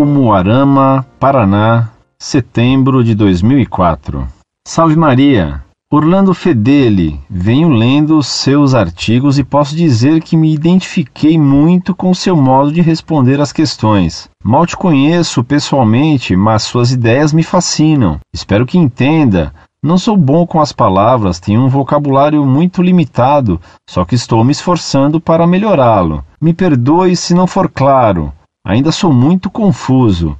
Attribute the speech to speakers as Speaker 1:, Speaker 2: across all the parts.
Speaker 1: Umuarama, Paraná, setembro de 2004. Salve Maria! Orlando Fedeli, venho lendo seus artigos e posso dizer que me identifiquei muito com seu modo de responder às questões. Mal te conheço pessoalmente, mas suas ideias me fascinam. Espero que entenda. Não sou bom com as palavras, tenho um vocabulário muito limitado, só que estou me esforçando para melhorá-lo. Me perdoe se não for claro. Ainda sou muito confuso.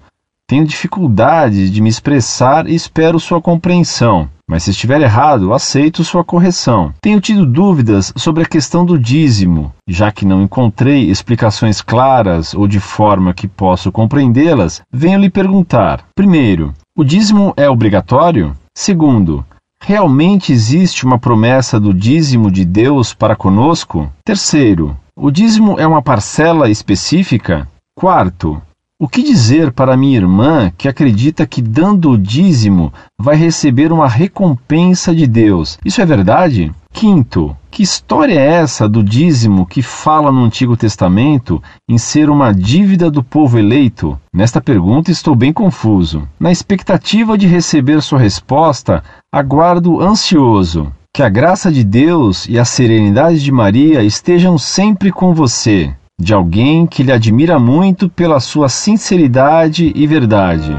Speaker 1: Tenho dificuldade de me expressar e espero sua compreensão. Mas se estiver errado, aceito sua correção. Tenho tido dúvidas sobre a questão do dízimo, já que não encontrei explicações claras ou de forma que posso compreendê-las, venho lhe perguntar: primeiro, o dízimo é obrigatório? Segundo, realmente existe uma promessa do dízimo de Deus para conosco? Terceiro, o dízimo é uma parcela específica? Quarto, o que dizer para minha irmã que acredita que dando o dízimo vai receber uma recompensa de Deus? Isso é verdade? Quinto, que história é essa do dízimo que fala no Antigo Testamento em ser uma dívida do povo eleito? Nesta pergunta estou bem confuso. Na expectativa de receber sua resposta, aguardo ansioso. Que a graça de Deus e a serenidade de Maria estejam sempre com você de alguém que lhe admira muito pela sua sinceridade e verdade.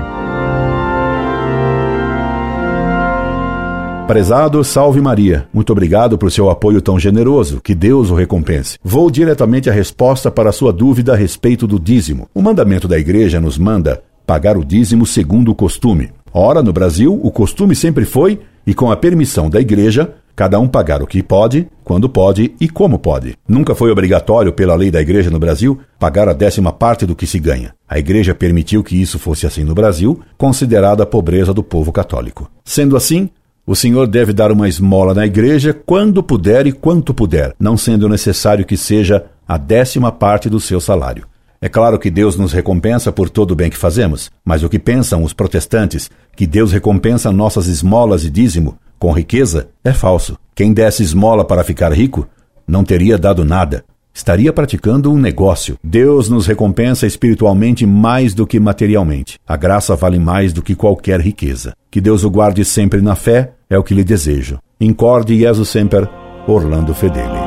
Speaker 2: Prezado Salve Maria, muito obrigado por seu apoio tão generoso, que Deus o recompense. Vou diretamente à resposta para a sua dúvida a respeito do dízimo. O mandamento da igreja nos manda pagar o dízimo segundo o costume. Ora, no Brasil, o costume sempre foi, e com a permissão da igreja, cada um pagar o que pode, quando pode e como pode. Nunca foi obrigatório, pela lei da Igreja no Brasil, pagar a décima parte do que se ganha. A Igreja permitiu que isso fosse assim no Brasil, considerada a pobreza do povo católico. Sendo assim, o senhor deve dar uma esmola na igreja quando puder e quanto puder, não sendo necessário que seja a décima parte do seu salário. É claro que Deus nos recompensa por todo o bem que fazemos, mas o que pensam os protestantes, que Deus recompensa nossas esmolas e dízimo, com riqueza é falso. Quem desse esmola para ficar rico não teria dado nada. Estaria praticando um negócio. Deus nos recompensa espiritualmente mais do que materialmente. A graça vale mais do que qualquer riqueza. Que Deus o guarde sempre na fé, é o que lhe desejo. Incorde Jesus Semper, Orlando Fedeli.